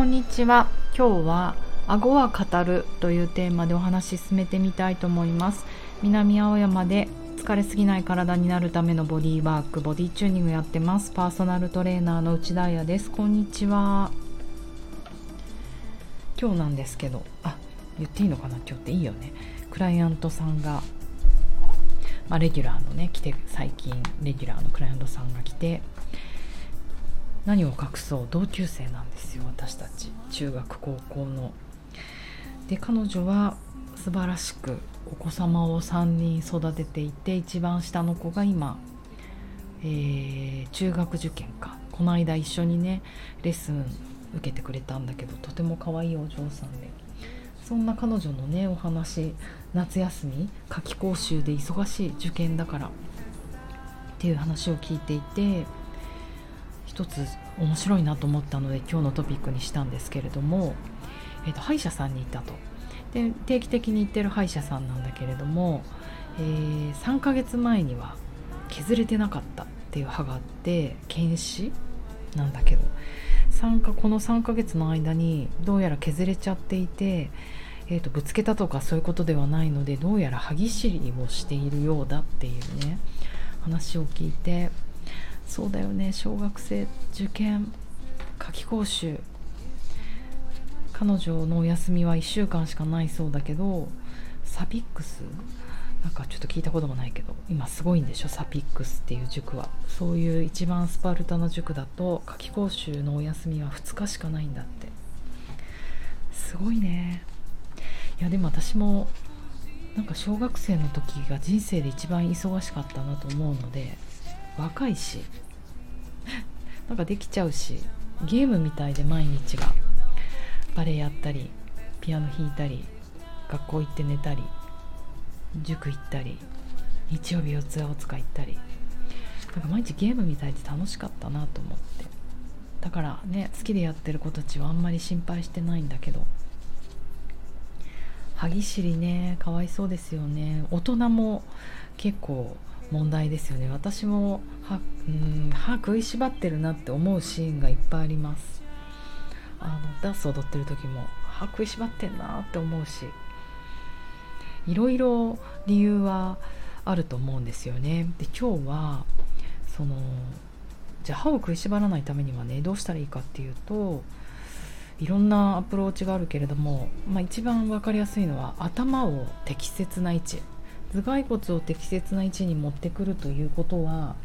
こんにちは。今日は顎は語るというテーマでお話進めてみたいと思います。南青山で疲れすぎない体になるためのボディーワークボディチューニングやってます。パーソナルトレーナーの内田彩です。こんにちは。今日なんですけどあ言っていいのかな？今日っていいよね。クライアントさんがまあ、レギュラーのね来て最近レギュラーのクライアントさんが来て何を隠そう？同級生なんですよ私たち。中学高校の。で彼女は素晴らしくお子様を3人育てていて一番下の子が今、えー、中学受験か。この間一緒にねレッスン受けてくれたんだけどとても可愛いお嬢さんで。そんな彼女のねお話夏休み夏期講習で忙しい受験だからっていう話を聞いていて一つ面白いなと思ったので今日のトピックにしたんですけれども、えーと、歯医者さんに行ったと。で定期的に行ってる歯医者さんなんだけれども、えー、3ヶ月前には削れてなかったっていう歯があって検視なんだけど3かこの3ヶ月の間にどうやら削れちゃっていて、えーとぶつけたとかそういうことではないのでどうやら歯ぎしりをしているようだっていうね話を聞いてそうだよね。小学生受験夏期講習。彼女のお休みは1週間しかないそうだけどサピックス？なんかちょっと聞いたこともないけど今すごいんでしょ？サピックスっていう塾は。そういう一番スパルタな塾だと夏期講習のお休みは2日しかないんだって。すごいね。いやでも私もなんか小学生の時が人生で一番忙しかったなと思うので若いし。なんかできちゃうし。ゲームみたいで毎日が。バレエやったりピアノ弾いたり学校行って寝たり塾行ったり日曜日四谷大塚行ったり。なんか毎日ゲームみたいで楽しかったなと思って。だからね好きでやってる子たちはあんまり心配してないんだけど。歯ぎしりねかわいそうですよね。大人も結構問題ですよね。私も歯うん歯食いしばってるなって思うシーンがいっぱいあります。あのダンス踊ってる時も歯食いしばってんなって思うし。いろいろ理由はあると思うんですよね。で今日はそのじゃあ歯を食いしばらないためにはねどうしたらいいかっていうといろんなアプローチがあるけれども、まあ、一番分かりやすいのは頭を適切な位置。頭蓋骨を適切な位置に持ってくるということは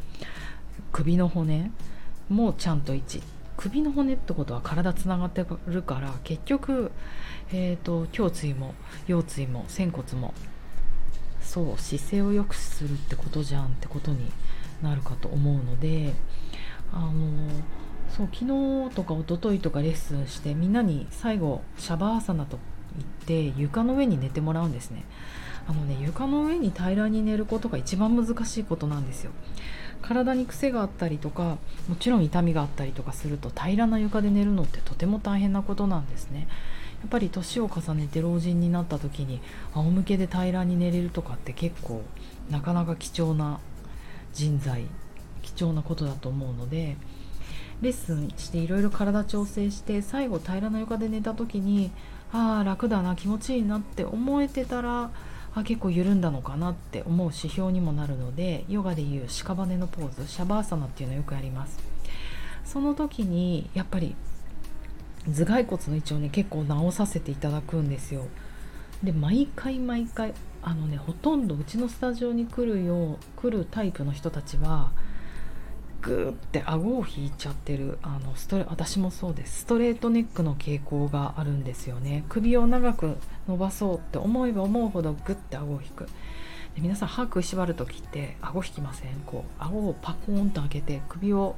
首の骨もちゃんと位置。首の骨ってことは体つながってるから結局、えーと、胸椎も腰椎も仙骨もそう姿勢を良くするってことじゃんってことになるかと思うのであのそう昨日とか一昨日とかレッスンしてみんなに最後シャバーサナと言って床の上に寝てもらうんですね。あのね床の上に平らに寝ることが一番難しいことなんですよ。体に癖があったりとかもちろん痛みがあったりとかすると平らな床で寝るのってとても大変なことなんですね。やっぱり年を重ねて老人になった時に仰向けで平らに寝れるとかって結構なかなか貴重な人材貴重なことだと思うのでレッスンしていろいろ体調整して最後平らな床で寝た時にああ楽だな気持ちいいなって思えてたらあ結構緩んだのかなって思う指標にもなるのでヨガでいう屍のポーズシャバーサナっていうのをよくやります。その時にやっぱり頭蓋骨の位置をね結構直させていただくんですよ。で毎回毎回あのねほとんどうちのスタジオに来るよう来るタイプの人たちはグーって顎を引いちゃってるあのストレ私もそうです。ストレートネックの傾向があるんですよね。首を長く伸ばそうって思えば思うほどグッて顎を引く。で皆さん歯食いしばる時って顎引きません？こう顎をパコーンと開けて首を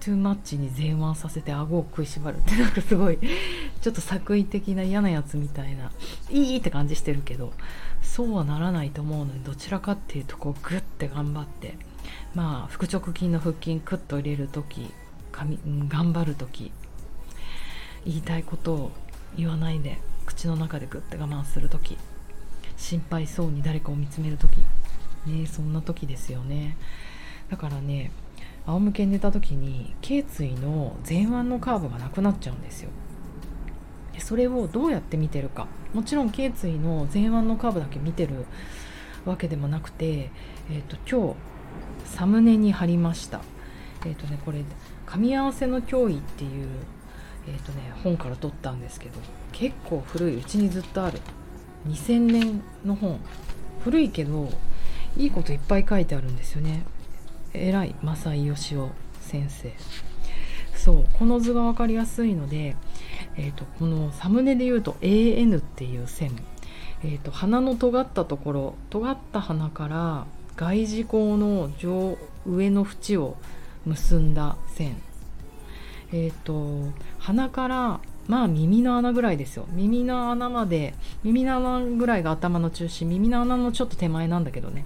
トゥーマッチに前腕させて顎を食いしばるってなんかすごいちょっと作為的な嫌なやつみたいないいって感じしてるけどそうはならないと思うのでどちらかっていうとこうグッて頑張ってまあ腹直筋の腹筋クッと入れる時髪頑張る時言いたいことを言わないで口の中でグッて我慢する時心配そうに誰かを見つめる時。ねそんな時ですよね。だからね仰向けに寝た時に頸椎の前腕のカーブがなくなっちゃうんですよ。それをどうやって見てるか。もちろん頸椎の前腕のカーブだけ見てるわけでもなくて、えーと、今日サムネに貼りました。えっ、ー、とねこれ「噛み合わせの脅威」っていう、えーとね、本から取ったんですけど結構古いうちにずっとある。2000年の本。古いけどいいこといっぱい書いてあるんですよね。偉い正井義雄先生。そうこの図が分かりやすいので、えーと、このサムネで言うと AN っていう線、えーと、鼻の尖ったところ尖った鼻から外耳孔の上上の縁を結んだ線。えっ、ー、と鼻からまあ耳の穴ぐらいですよ。耳の穴まで耳の穴ぐらいが頭の中心。耳の穴のちょっと手前なんだけどね。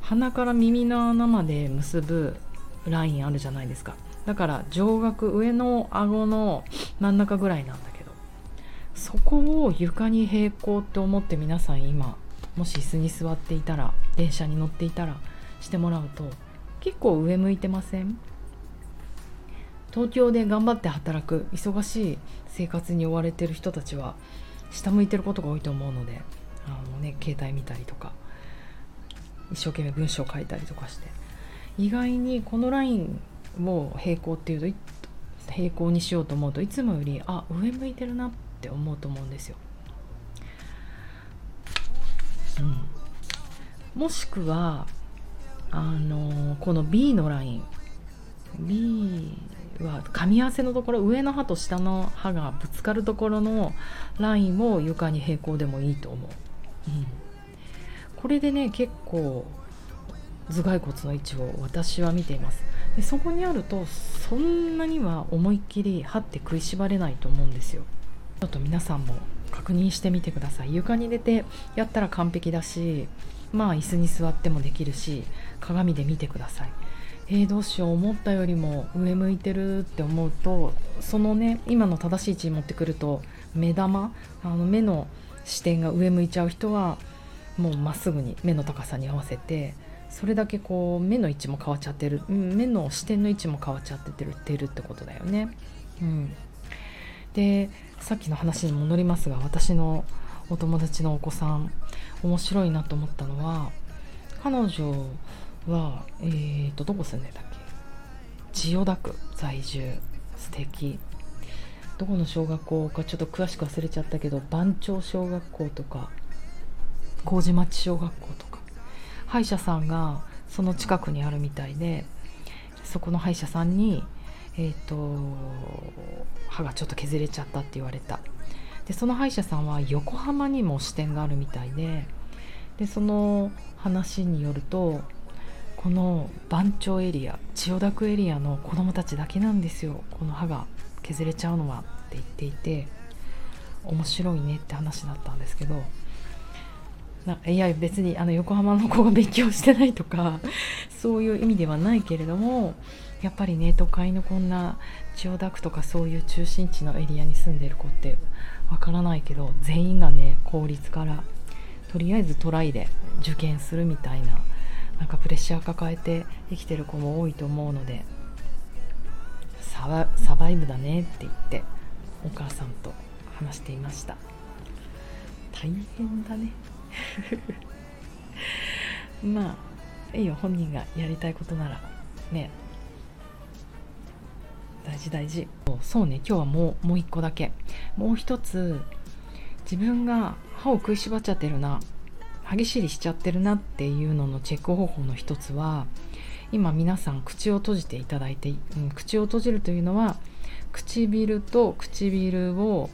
鼻から耳の穴まで結ぶラインあるじゃないですか。だから上顎上の顎の真ん中ぐらいなんだけどそこを床に平行って思って皆さん今もし椅子に座っていたら電車に乗っていたらしてもらうと結構上向いてません？東京で頑張って働く忙しい生活に追われてる人たちは下向いてることが多いと思うのであの、ね、携帯見たりとか一生懸命文章を書いたりとかして。意外にこのラインを平行っていうと平行にしようと思うといつもよりあ上向いてるなって思うと思うんですよ。うん、もしくはあのこの B のライン。B は噛み合わせのところ上の歯と下の歯がぶつかるところのラインも床に平行でもいいと思う、うん、これでね結構頭蓋骨の位置を私は見ています。でそこにあるとそんなには思いっきり歯って食いしばれないと思うんですよ。ちょっと皆さんも確認してみてください。床に出てやったら完璧だしまあ椅子に座ってもできるし鏡で見てください。えー、どうしよう思ったよりも上向いてるって思うとそのね今の正しい位置に持ってくると目玉あの目の視点が上向いちゃう人はもうまっすぐに目の高さに合わせてそれだけこう目の位置も変わっちゃってる、目の視点の位置も変わっちゃってるってるってことだよね。うん、でさっきの話に戻りますが私のお友達のお子さん面白いなと思ったのは彼女はえーとどこ住んでたっけ？千代田区在住。素敵。どこの小学校かちょっと詳しく忘れちゃったけど番町小学校とか麹町小学校とか歯医者さんがその近くにあるみたいでそこの歯医者さんにえーと、歯がちょっと削れちゃったって言われた。でその歯医者さんは横浜にも支店があるみたいででその話によるとこの番町エリア千代田区エリアの子供たちだけなんですよ。この歯が削れちゃうのはって言っていて面白いねって話だったんですけどいや別にあの横浜の子が勉強してないとかそういう意味ではないけれどもやっぱりね都会のこんな千代田区とかそういう中心地のエリアに住んでる子ってわからないけど全員がね公立からとりあえずトライで受験するみたいななんかプレッシャー抱えて生きてる子も多いと思うのでサバイブだねって言ってお母さんと話していました。大変だね。まあいいよ本人がやりたいことなら。ね。大事大事。そうね今日はもうもう一個だけ。もう一つ自分が歯を食いしばっちゃってるな。歯ぎしりしちゃってるなっていうののチェック方法の一つは今皆さん口を閉じていただいて、うん、口を閉じるというのは唇と唇を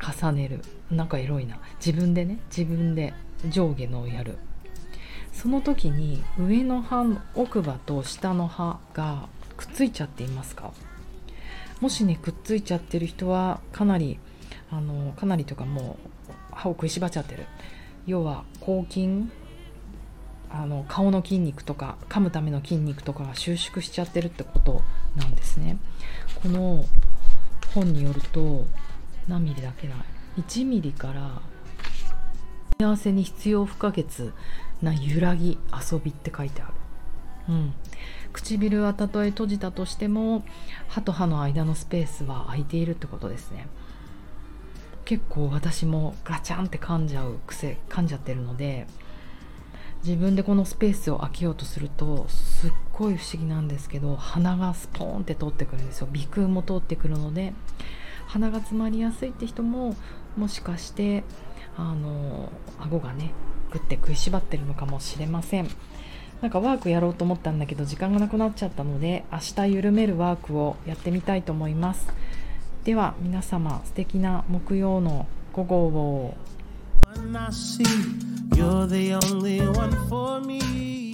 重ねる。なんかエロいな。自分でね。自分で上下のをやる。その時に上の歯奥歯と下の歯がくっついちゃっていますか？もしねくっついちゃってる人はかなりあのかなりとかもう歯を食いしばっちゃってる。要は抗菌あの顔の筋肉とか噛むための筋肉とかが収縮しちゃってるってことなんですね。この本によると何ミリだけな？い1ミリから幸せに必要不可欠な揺らぎ遊びって書いてある。うん、唇はたとえ閉じたとしても歯と歯の間のスペースは空いているってことですね。結構私もガチャンって噛んじゃう癖噛んじゃってるので自分でこのスペースを空けようとするとすっごい不思議なんですけど鼻がスポーンって通ってくるんですよ。鼻腔も通ってくるので鼻が詰まりやすいって人ももしかしてあの顎がねグッて食いしばってるのかもしれません。なんかワークやろうと思ったんだけど時間がなくなっちゃったので明日緩めるワークをやってみたいと思います。では皆様素敵な木曜の午後を。You're the only one for me.